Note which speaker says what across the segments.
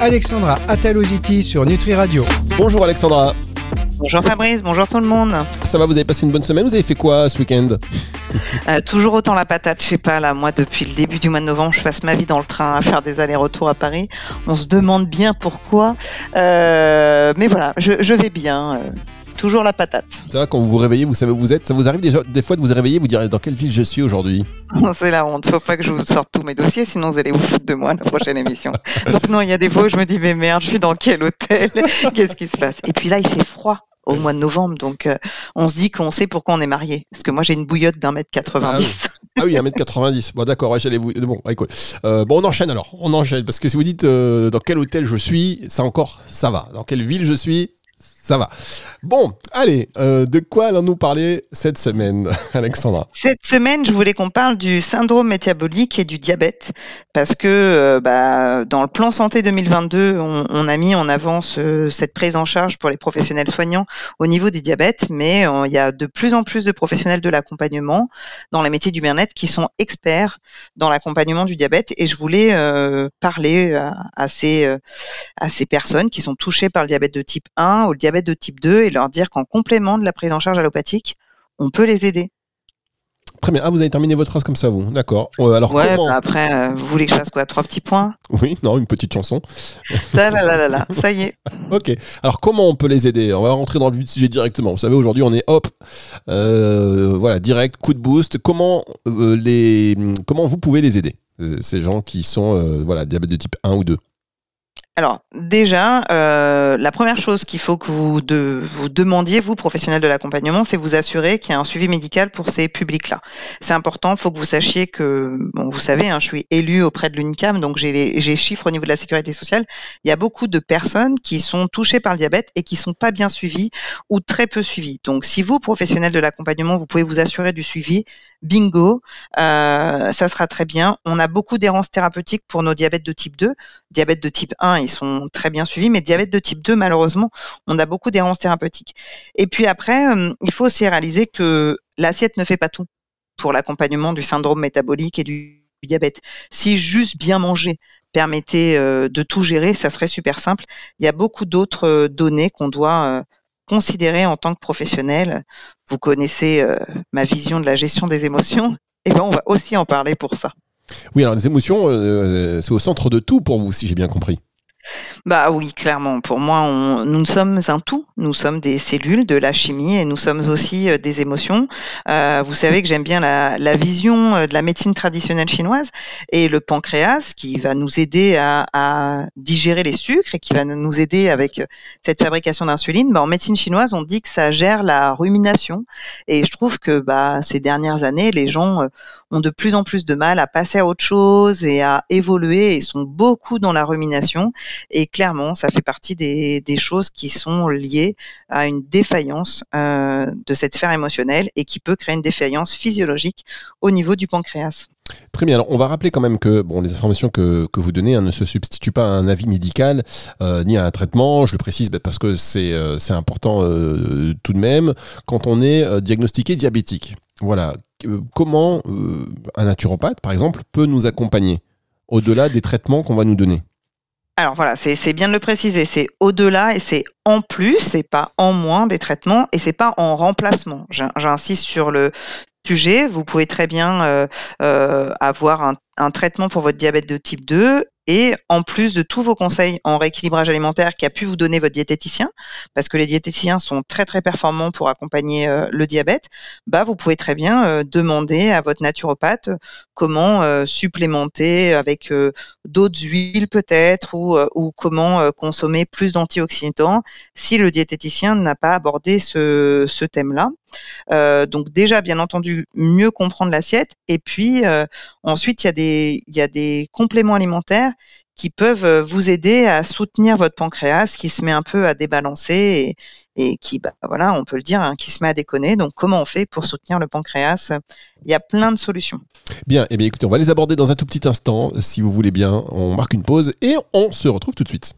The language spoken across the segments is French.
Speaker 1: Alexandra Ataloziti sur Nutri Radio.
Speaker 2: Bonjour Alexandra.
Speaker 3: Bonjour Fabrice, bonjour tout le monde.
Speaker 2: Ça va, vous avez passé une bonne semaine? Vous avez fait quoi ce week-end?
Speaker 3: Euh, Toujours autant la patate, je sais pas, là, moi depuis le début du mois de novembre, je passe ma vie dans le train à faire des allers-retours à Paris. On se demande bien pourquoi. Euh, mais voilà, je, vais bien. Toujours la patate.
Speaker 2: Ça quand vous vous réveillez, vous savez où vous êtes Ça vous arrive déjà des fois de vous réveiller, vous dire dans quelle ville je suis aujourd'hui?
Speaker 3: C'est la honte. Faut pas que je vous sorte tous mes dossiers, sinon vous allez vous foutre de moi la prochaine émission. Donc non, il y a des fois où je me dis mais merde, je suis dans quel hôtel? Qu'est-ce qui se passe? Et puis là, il fait froid au mois de novembre. Donc, euh, on se dit qu'on sait pourquoi on est marié. Parce que moi, j'ai une bouillotte d'un mètre 90.
Speaker 2: Ah oui, un mètre 90. Bon, d'accord, j'allais vous. Bon, écoute. Euh, bon, on enchaîne alors. On enchaîne. Parce que si vous dites euh, dans quel hôtel je suis, ça encore, ça va. Dans quelle ville je suis, ça va. Bon, allez, euh, de quoi allons-nous parler cette semaine, Alexandra?
Speaker 3: Cette semaine, je voulais qu'on parle du syndrome métabolique et du diabète, parce que euh, bah, dans le plan santé 2022, on, a mis en avant cette prise en charge pour les professionnels soignants au niveau des diabètes, mais euh, il y a de plus en plus de professionnels de l'accompagnement dans les métiers du bien-être qui sont experts dans l'accompagnement du diabète, et je voulais parler à, ces, à ces personnes qui sont touchées par le diabète de type 1 ou le diabète de type 2 et leur dire qu'en complément de la prise en charge allopathique, on peut les aider.
Speaker 2: Très bien. Ah, vous avez terminé votre phrase comme ça, vous. D'accord. Euh, alors
Speaker 3: bah après, euh, vous voulez que je fasse quoi? Trois petits points?
Speaker 2: Oui, non, une petite chanson.
Speaker 3: là, là, là, là, ça y est.
Speaker 2: ok. Alors, comment on peut les aider? On va rentrer dans le vif du sujet directement. Vous savez, aujourd'hui, on est hop, euh, voilà, direct, coup de boost. Comment, les, comment vous pouvez les aider Ces gens qui sont, voilà, diabète de type 1 ou 2
Speaker 3: alors déjà, euh, la première chose qu'il faut que vous, de, vous demandiez, vous, professionnels de l'accompagnement, c'est vous assurer qu'il y a un suivi médical pour ces publics-là. C'est important, il faut que vous sachiez que, vous savez, hein, je suis élu auprès de l'UNICAM, donc j'ai les chiffres au niveau de la sécurité sociale. Il y a beaucoup de personnes qui sont touchées par le diabète et qui sont pas bien suivies ou très peu suivies. Donc si vous, professionnels de l'accompagnement, vous pouvez vous assurer du suivi, bingo, euh, ça sera très bien. On a beaucoup d'errance thérapeutique pour nos diabètes de type 2. Diabète de type 1, ils sont très bien suivis, mais diabète de type 2, malheureusement, on a beaucoup d'errance thérapeutique. Et puis après, euh, il faut aussi réaliser que l'assiette ne fait pas tout pour l'accompagnement du syndrome métabolique et du diabète. Si juste bien manger permettait euh, de tout gérer, ça serait super simple. Il y a beaucoup d'autres données qu'on doit considérer en tant que professionnel. Vous connaissez euh, ma vision de la gestion des émotions. Et ben on va aussi en parler pour ça.
Speaker 2: Oui, alors les émotions, euh, c'est au centre de tout pour vous, si j'ai bien compris.
Speaker 3: Bah oui, clairement. Pour moi, on, nous sommes un tout. Nous sommes des cellules, de la chimie, et nous sommes aussi euh, des émotions. Euh, vous savez que j'aime bien la, vision euh, de la médecine traditionnelle chinoise et le pancréas qui va nous aider à, à digérer les sucres et qui va nous aider avec cette fabrication d'insuline. Bah, en médecine chinoise, on dit que ça gère la rumination, et je trouve que bah, ces dernières années, les gens ont de plus en plus de mal à passer à autre chose et à évoluer et sont beaucoup dans la rumination. Et clairement, ça fait partie des, choses qui sont liées à une défaillance euh, de cette sphère émotionnelle et qui peut créer une défaillance physiologique au niveau du pancréas.
Speaker 2: Très bien. Alors, on va rappeler quand même que bon, les informations que, vous donnez hein, ne se substituent pas à un avis médical euh, ni à un traitement. Je le précise parce que c'est euh, important tout de même quand on est diagnostiqué diabétique. Voilà. comment un naturopathe, par exemple, peut nous accompagner au-delà des traitements qu'on va nous donner?
Speaker 3: Alors voilà, c'est bien de le préciser, c'est au-delà et c'est en plus, c'est pas en moins des traitements et c'est pas en remplacement. J'insiste sur le sujet. Vous pouvez très bien euh, euh, avoir un, un, traitement pour votre diabète de type 2 et en plus de tous vos conseils en rééquilibrage alimentaire qui a pu vous donner votre diététicien, parce que les diététiciens sont très très performants pour accompagner euh, le diabète, bah vous pouvez très bien euh, demander à votre naturopathe comment euh, supplémenter avec d'autres huiles peut-être ou, ou comment consommer plus d'antioxydants si le diététicien n'a pas abordé ce, ce thème-là. donc déjà, bien entendu, mieux comprendre l'assiette. Et puis ensuite, il y, il y a des compléments alimentaires qui peuvent euh, vous aider à soutenir votre pancréas qui se met un peu à débalancer et, qui, bah, voilà, on peut le dire, hein, qui se met à déconner. Donc, comment on fait pour soutenir le pancréas? Il y a plein de solutions.
Speaker 2: Bien, et eh bien écoutez, on va les aborder dans un tout petit instant. Si vous voulez bien, on marque une pause et on se retrouve tout de suite.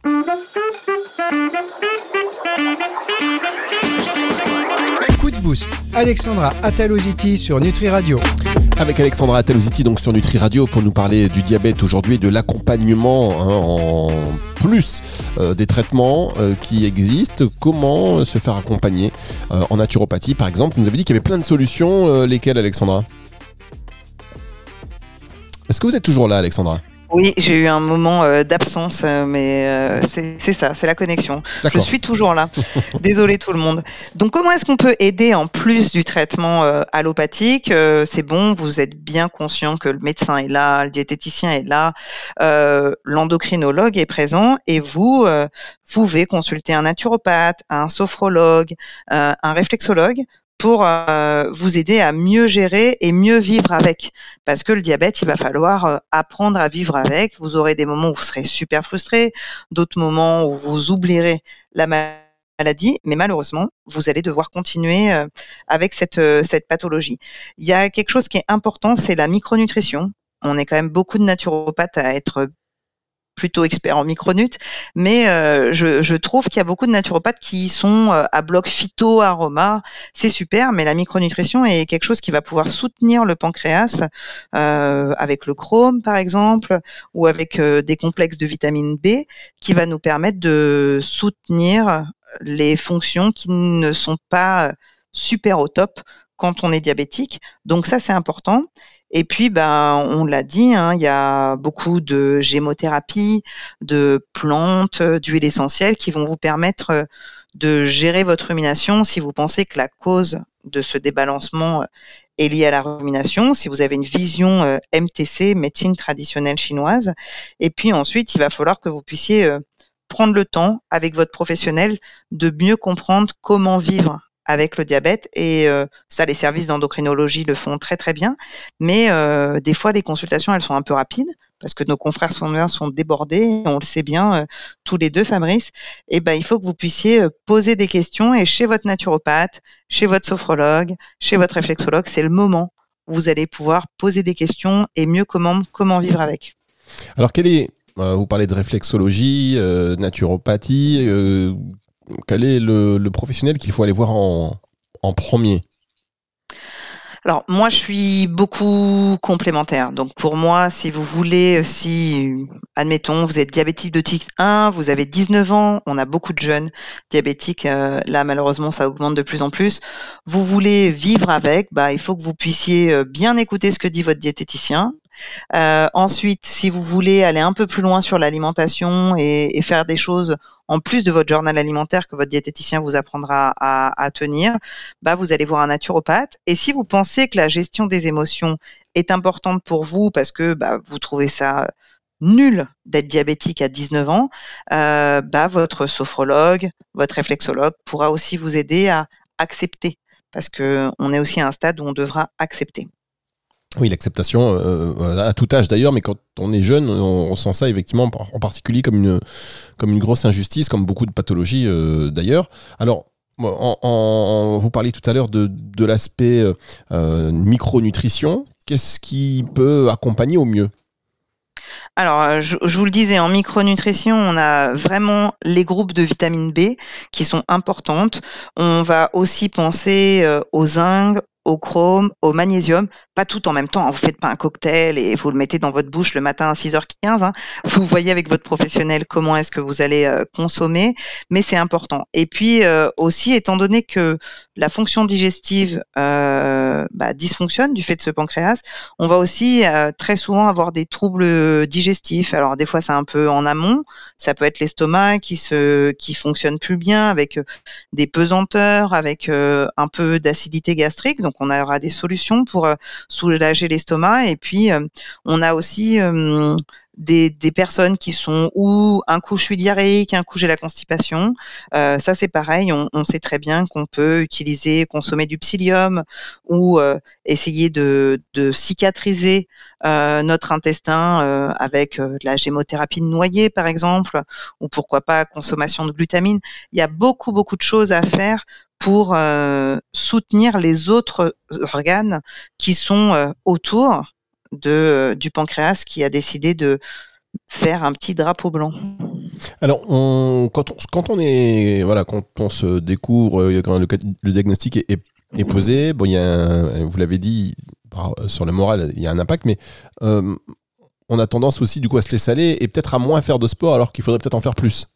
Speaker 1: Alexandra Ataloziti sur Nutri Radio.
Speaker 2: Avec Alexandra Ataloziti donc sur Nutri Radio pour nous parler du diabète aujourd'hui, de l'accompagnement hein, en plus euh, des traitements euh, qui existent. Comment se faire accompagner euh, en naturopathie par exemple? Vous nous avez dit qu'il y avait plein de solutions. lesquelles Alexandra? Est-ce que vous êtes toujours là Alexandra?
Speaker 3: Oui, j'ai eu un moment euh, d'absence, euh, mais euh, c'est ça, c'est la connexion. Je suis toujours là. Désolé tout le monde. Donc, comment est-ce qu'on peut aider en plus du traitement allopathique C'est bon, vous êtes bien conscient que le médecin est là, le diététicien est là, l'endocrinologue est présent, et vous pouvez consulter un naturopathe, un sophrologue, un réflexologue pour euh, vous aider à mieux gérer et mieux vivre avec. Parce que le diabète, il va falloir euh, apprendre à vivre avec. Vous aurez des moments où vous serez super frustré, d'autres moments où vous oublierez la maladie, mais malheureusement, vous allez devoir continuer euh, avec cette, cette pathologie. Il y a quelque chose qui est important, c'est la micronutrition. On est quand même beaucoup de naturopathes à être plutôt expert en micronut, mais euh, je, trouve qu'il y a beaucoup de naturopathes qui sont euh, à bloc phyto, aroma, c'est super, mais la micronutrition est quelque chose qui va pouvoir soutenir le pancréas euh, avec le chrome par exemple, ou avec des complexes de vitamine B, qui va nous permettre de soutenir les fonctions qui ne sont pas super au top quand on est diabétique. Donc ça, c'est important. Et puis, ben, on l'a dit, hein, il y a beaucoup de gémothérapie, de plantes, d'huiles essentielles qui vont vous permettre euh, de gérer votre rumination si vous pensez que la cause de ce débalancement euh, est liée à la rumination, si vous avez une vision euh, MTC, médecine traditionnelle chinoise. Et puis ensuite, il va falloir que vous puissiez prendre le temps avec votre professionnel de mieux comprendre comment vivre avec le diabète et euh, ça les services d'endocrinologie le font très très bien. Mais euh, des fois les consultations elles sont un peu rapides parce que nos confrères sont, sont débordés on le sait bien euh, tous les deux Fabrice. Et ben il faut que vous puissiez poser des questions et chez votre naturopathe chez votre sophrologue chez votre réflexologue c'est le moment où vous allez pouvoir poser des questions et mieux comment comment vivre avec.
Speaker 2: Alors quel est vous parlez de réflexologie, naturopathie quel est le, professionnel qu'il faut aller voir en, premier?
Speaker 3: Alors moi, je suis beaucoup complémentaire. Donc pour moi, si vous voulez, si, admettons, vous êtes diabétique de type 1, vous avez 19 ans, on a beaucoup de jeunes diabétiques, euh, là malheureusement ça augmente de plus en plus, vous voulez vivre avec, bah, il faut que vous puissiez euh, bien écouter ce que dit votre diététicien, euh, ensuite, si vous voulez aller un peu plus loin sur l'alimentation et, faire des choses en plus de votre journal alimentaire que votre diététicien vous apprendra à, tenir, bah vous allez voir un naturopathe. Et si vous pensez que la gestion des émotions est importante pour vous parce que bah, vous trouvez ça nul d'être diabétique à 19 ans, euh, bah, votre sophrologue, votre réflexologue pourra aussi vous aider à accepter parce qu'on est aussi à un stade où on devra accepter.
Speaker 2: Oui, l'acceptation euh, à tout âge d'ailleurs, mais quand on est jeune, on, sent ça effectivement en particulier comme une, comme une grosse injustice, comme beaucoup de pathologies euh, d'ailleurs. Alors, vous parliez tout à l'heure de, de l'aspect euh, micronutrition. Qu'est-ce qui peut accompagner au mieux?
Speaker 3: Alors, je, je, vous le disais, en micronutrition, on a vraiment les groupes de vitamine B qui sont importantes. On va aussi penser au zinc, au chrome, au magnésium, pas tout en même temps. Vous faites pas un cocktail et vous le mettez dans votre bouche le matin à 6h15. Hein. Vous voyez avec votre professionnel comment est-ce que vous allez euh, consommer, mais c'est important. Et puis euh, aussi, étant donné que la fonction digestive euh, bah, dysfonctionne du fait de ce pancréas, on va aussi très souvent avoir des troubles digestifs. Alors des fois, c'est un peu en amont. Ça peut être l'estomac qui se qui fonctionne plus bien avec des pesanteurs, avec un peu d'acidité gastrique. Donc on aura des solutions pour soulager l'estomac. Et puis, euh, on a aussi euh, des, personnes qui sont ou un coup je suis diarrhéique, un coup j'ai la constipation. Euh, ça c'est pareil, on, sait très bien qu'on peut utiliser, consommer du psyllium ou essayer de, cicatriser notre intestin avec la gémothérapie de noyer par exemple, ou pourquoi pas consommation de glutamine. Il y a beaucoup beaucoup de choses à faire pour euh, soutenir les autres organes qui sont euh, autour de, euh, du pancréas qui a décidé de faire un petit drapeau blanc.
Speaker 2: Alors, on, quand, on, quand on est voilà, quand on se découvre, quand le, le diagnostic est, est posée. Bon, il y a un- vous l'avez dit, par- sur le moral, il y a un impact, mais euh, on a tendance aussi du coup à se laisser aller et peut-être à moins faire de sport alors qu'il faudrait peut-être en faire plus.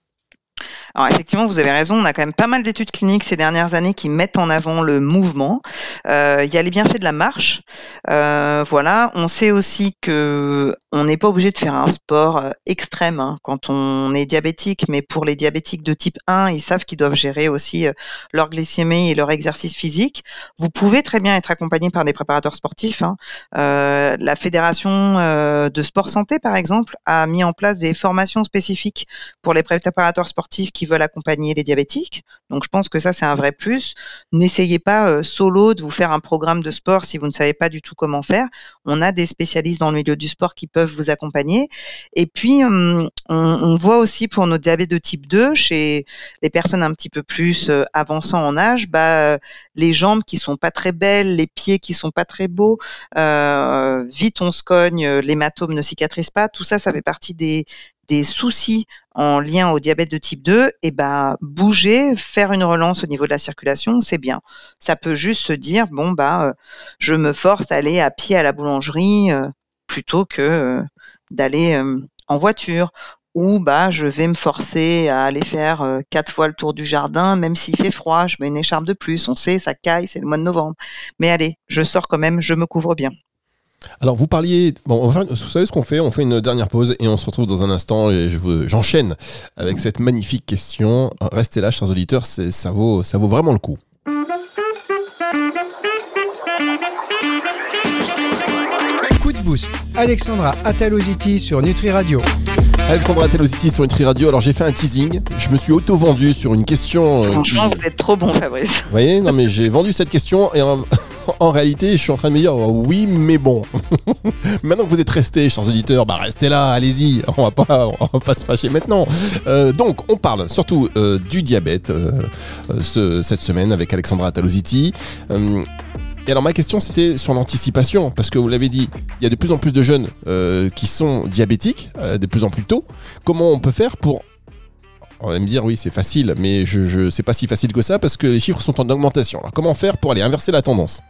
Speaker 3: Alors effectivement, vous avez raison, on a quand même pas mal d'études cliniques ces dernières années qui mettent en avant le mouvement. Euh, Il y a les bienfaits de la marche. Euh, voilà, on sait aussi que on n'est pas obligé de faire un sport euh, extrême hein, quand on est diabétique, mais pour les diabétiques de type 1, ils savent qu'ils doivent gérer aussi leur glycémie et leur exercice physique. Vous pouvez très bien être accompagné par des préparateurs sportifs. hein. La fédération de sport santé, par exemple, a mis en place des formations spécifiques pour les préparateurs sportifs qui veulent accompagner les diabétiques. Donc je pense que ça, c'est un vrai plus. N'essayez pas euh, solo de vous faire un programme de sport si vous ne savez pas du tout comment faire. On a des spécialistes dans le milieu du sport qui peuvent vous accompagner. Et puis, hum, on, voit aussi pour nos diabètes de type 2, chez les personnes un petit peu plus euh, avançant en âge, bah, euh, les jambes qui sont pas très belles, les pieds qui sont pas très beaux, euh, vite on se cogne, l'hématome ne cicatrise pas. Tout ça, ça fait partie des, des soucis en lien au diabète de type 2, et ben bouger, faire une relance au niveau de la circulation, c'est bien. Ça peut juste se dire bon bah euh, je me force à aller à pied à la boulangerie euh, plutôt que euh, d'aller en voiture ou bah je vais me forcer à aller faire quatre fois le tour du jardin même s'il fait froid, je mets une écharpe de plus, on sait ça caille, c'est le mois de novembre. Mais allez, je sors quand même, je me couvre bien.
Speaker 2: Alors vous parliez, bon, faire- vous savez ce qu'on fait? On fait une dernière pause et on se retrouve dans un instant. Et je j'enchaîne avec cette magnifique question. Restez là, chers auditeurs, c'est- ça vaut, ça vaut vraiment le coup.
Speaker 1: Coup de boost. Alexandra Ataloziti sur Nutri Radio.
Speaker 2: Alexandra Telosity sur Nutri Radio. Alors j'ai fait un teasing. Je me suis auto-vendu sur une question. euh, qui-
Speaker 3: Franchement, vous êtes trop bon Fabrice.
Speaker 2: Vous voyez, non mais j'ai vendu cette question et en réalité, je suis en train de me dire oh, oui, mais bon. maintenant que vous êtes restés, chers auditeurs, bah restez là, allez-y. On va pas, on va pas se fâcher maintenant. Euh, donc, on parle surtout euh, du diabète euh, ce- cette semaine avec Alexandra Talositi. Et alors ma question c'était sur l'anticipation, parce que vous l'avez dit, il y a de plus en plus de jeunes qui sont diabétiques, de plus en plus tôt. Comment on peut faire pour on va me dire oui c'est facile, mais je, c'est pas si facile que ça parce que les chiffres sont en augmentation. Alors comment faire pour aller inverser la tendance?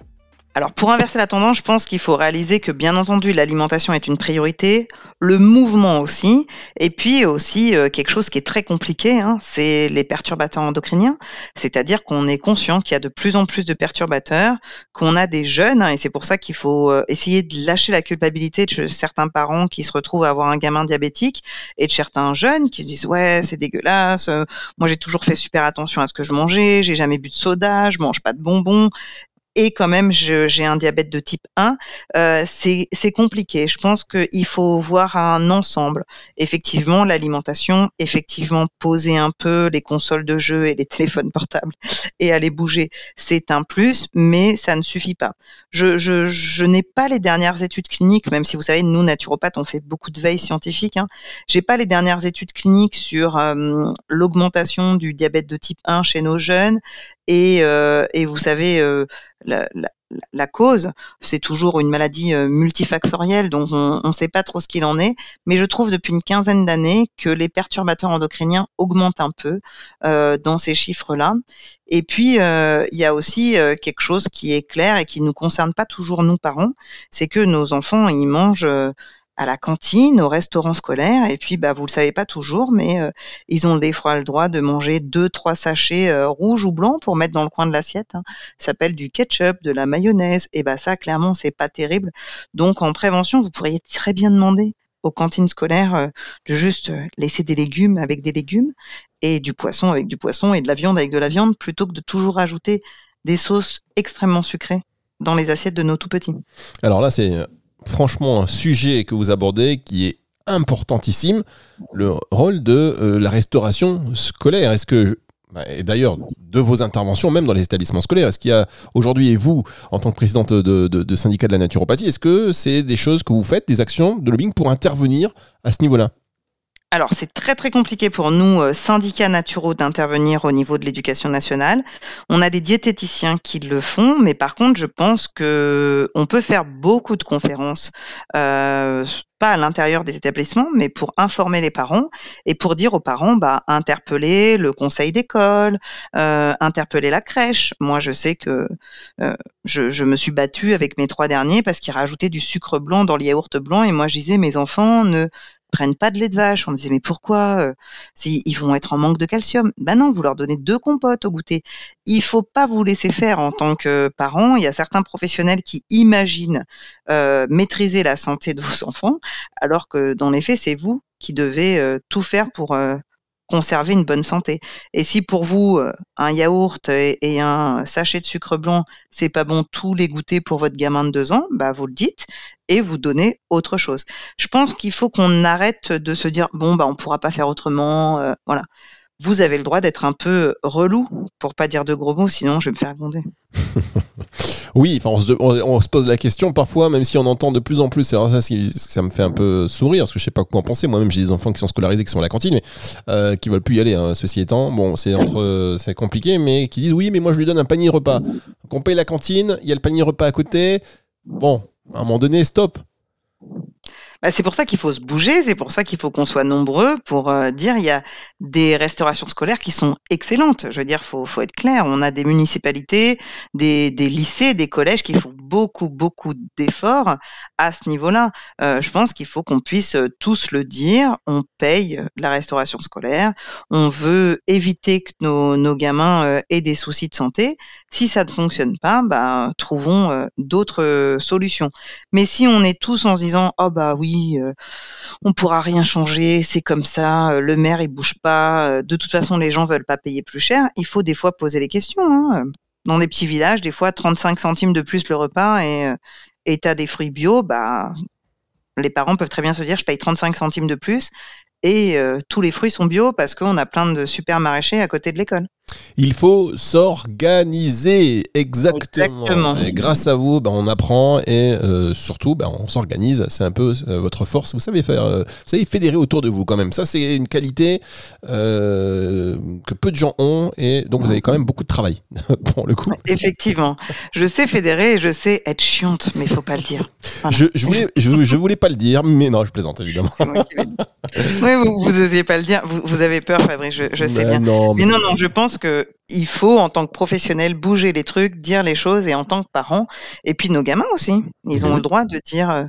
Speaker 3: Alors pour inverser la tendance, je pense qu'il faut réaliser que bien entendu l'alimentation est une priorité, le mouvement aussi, et puis aussi euh, quelque chose qui est très compliqué, hein, c'est les perturbateurs endocriniens. C'est-à-dire qu'on est conscient qu'il y a de plus en plus de perturbateurs, qu'on a des jeunes, et c'est pour ça qu'il faut euh, essayer de lâcher la culpabilité de certains parents qui se retrouvent à avoir un gamin diabétique et de certains jeunes qui disent ouais c'est dégueulasse, euh, moi j'ai toujours fait super attention à ce que je mangeais, j'ai jamais bu de soda, je mange pas de bonbons et quand même j'ai un diabète de type 1, euh, c'est compliqué. Je pense qu'il faut voir un ensemble. Effectivement, l'alimentation, effectivement, poser un peu les consoles de jeux et les téléphones portables et aller bouger, c'est un plus, mais ça ne suffit pas. Je, je, je n'ai pas les dernières études cliniques, même si vous savez, nous, naturopathes, on fait beaucoup de veille scientifique. Hein. J'ai pas les dernières études cliniques sur euh, l'augmentation du diabète de type 1 chez nos jeunes. Et, euh, et vous savez, euh, la, la, la cause, c'est toujours une maladie euh, multifactorielle, donc on ne sait pas trop ce qu'il en est. Mais je trouve depuis une quinzaine d'années que les perturbateurs endocriniens augmentent un peu dans ces chiffres-là. Et puis, il y a aussi euh, quelque chose qui est clair et qui ne nous concerne pas toujours nous parents, c'est que nos enfants, ils mangent euh, à la cantine, au restaurant scolaire, et puis bah vous le savez pas toujours, mais euh, ils ont des fois le droit de manger deux, trois sachets euh, rouges ou blancs pour mettre dans le coin de l'assiette. Hein. Ça s'appelle du ketchup, de la mayonnaise, et bah ça clairement c'est pas terrible. Donc en prévention, vous pourriez très bien demander aux cantines scolaires euh, de juste euh, laisser des légumes avec des légumes et du poisson avec du poisson et de la viande avec de la viande plutôt que de toujours ajouter des sauces extrêmement sucrées dans les assiettes de nos tout petits.
Speaker 2: Alors là, c'est euh, franchement un sujet que vous abordez qui est importantissime, le rôle de euh, la restauration scolaire. Est-ce que, bah, et d'ailleurs, de vos interventions, même dans les établissements scolaires, est-ce qu'il y a aujourd'hui, et vous, en tant que présidente de, de, de syndicat de la naturopathie, est-ce que c'est des choses que vous faites, des actions de lobbying pour intervenir à ce niveau-là?
Speaker 3: Alors, c'est très très compliqué pour nous, euh, syndicats naturaux, d'intervenir au niveau de l'éducation nationale. On a des diététiciens qui le font, mais par contre, je pense que on peut faire beaucoup de conférences, euh, pas à l'intérieur des établissements, mais pour informer les parents et pour dire aux parents, bah, interpeller le conseil d'école, euh, interpeller la crèche. Moi, je sais que je, je me suis battue avec mes trois derniers parce qu'ils rajoutaient du sucre blanc dans le yaourt blanc et moi, je disais, mes enfants ne prennent pas de lait de vache. On me disait mais pourquoi euh, Ils vont être en manque de calcium? Ben non, vous leur donnez deux compotes au goûter. Il faut pas vous laisser faire en tant que parent. Il y a certains professionnels qui imaginent euh, maîtriser la santé de vos enfants, alors que dans les faits, c'est vous qui devez euh, tout faire pour conserver une bonne santé. Et si pour vous, euh, un yaourt et, un sachet de sucre blanc, c'est pas bon tous les goûter pour votre gamin de deux ans, bah vous le dites et vous donnez autre chose. Je pense qu'il faut qu'on arrête de se dire bon bah on pourra pas faire autrement, euh, voilà vous avez le droit d'être un peu relou, pour pas dire de gros mots, sinon je vais me faire gronder.
Speaker 2: oui, enfin, on se, pose la question parfois, même si on entend de plus en plus. Alors ça, me fait un peu sourire, parce que je sais pas quoi en penser. Moi-même, j'ai des enfants qui sont scolarisés, qui sont à la cantine, mais euh, qui veulent plus y aller. Hein, ceci étant, bon, c'est entre, c'est compliqué, mais qui disent oui, mais moi je lui donne un panier repas. Donc on paye la cantine, il y a le panier repas à côté. Bon, à un moment donné, stop.
Speaker 3: Bah, c'est pour ça qu'il faut se bouger, c'est pour ça qu'il faut qu'on soit nombreux pour euh, dire il y a des restaurations scolaires qui sont excellentes. Je veux dire, faut faut être clair. On a des municipalités, des, des lycées, des collèges qui font beaucoup beaucoup d'efforts à ce niveau-là. Euh, je pense qu'il faut qu'on puisse euh, tous le dire. On paye la restauration scolaire. On veut éviter que nos, gamins aient des soucis de santé. Si ça ne fonctionne pas, bah, trouvons d'autres solutions. Mais si on est tous en se disant oh bah oui euh, on pourra rien changer, c'est comme ça, euh, le maire il bouge pas, euh, de toute façon les gens veulent pas payer plus cher. Il faut des fois poser les questions. Hein. Dans des petits villages, des fois 35 centimes de plus le repas et et as des fruits bio, bah les parents peuvent très bien se dire je paye 35 centimes de plus et tous les fruits sont bio parce qu'on a plein de super maraîchers à côté de l'école.
Speaker 2: Il faut s'organiser, exactement. Et grâce à vous, ben, on apprend et euh, surtout, ben, on s'organise. C'est un peu euh, votre force. Vous savez faire, euh, vous savez fédérer autour de vous quand même. Ça, c'est une qualité que peu de gens ont et donc vous avez quand même beaucoup de travail pour le coup.
Speaker 3: Effectivement, je sais fédérer et je sais être chiante, mais il faut pas le dire.
Speaker 2: Je, je, voulais, je, voulais pas le dire, mais non, je plaisante évidemment.
Speaker 3: oui, vous, vous osiez pas le dire. Vous, avez peur, Fabrice. Je, sais ben bien. mais non, non, je pense que il faut, en tant que professionnel, bouger les trucs, dire les choses, et en tant que parent, et puis nos gamins aussi, ils ont le droit de dire euh,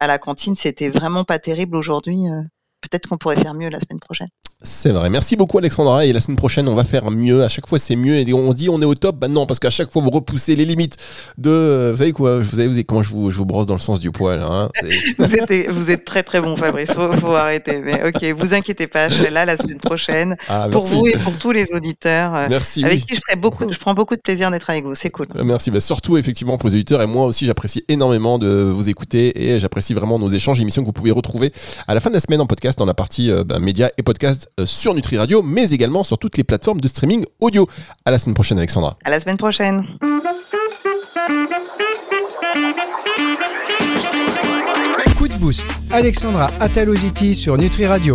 Speaker 3: à la cantine, c'était vraiment pas terrible aujourd'hui. Euh, peut-être qu'on pourrait faire mieux la semaine prochaine.
Speaker 2: C'est vrai. Merci beaucoup Alexandra. Et la semaine prochaine, on va faire mieux. À chaque fois, c'est mieux. Et on se dit, on est au top. Ben non, parce qu'à chaque fois, vous repoussez les limites de. Vous savez quoi vous savez, vous savez comment je vous, je vous brosse dans le sens du poil. Hein
Speaker 3: vous, êtes, vous, êtes, très très bon, Fabrice. Faut, faut arrêter. Mais ok, vous inquiétez pas. Je serai là la semaine prochaine ah, pour vous et pour tous les auditeurs. Euh,
Speaker 2: merci.
Speaker 3: Avec qui je, ferai beaucoup, je prends beaucoup de plaisir d'être avec vous. C'est cool.
Speaker 2: Euh, merci. Bah, surtout effectivement pour les auditeurs. Et moi aussi, j'apprécie énormément de vous écouter et j'apprécie vraiment nos échanges, émissions que vous pouvez retrouver à la fin de la semaine en podcast dans la partie euh, bah, médias et podcast sur Nutri Radio mais également sur toutes les plateformes de streaming audio. À la semaine prochaine, Alexandra.
Speaker 3: À la semaine prochaine.
Speaker 1: Coup de boost. Alexandra Ataloziti sur Nutri Radio.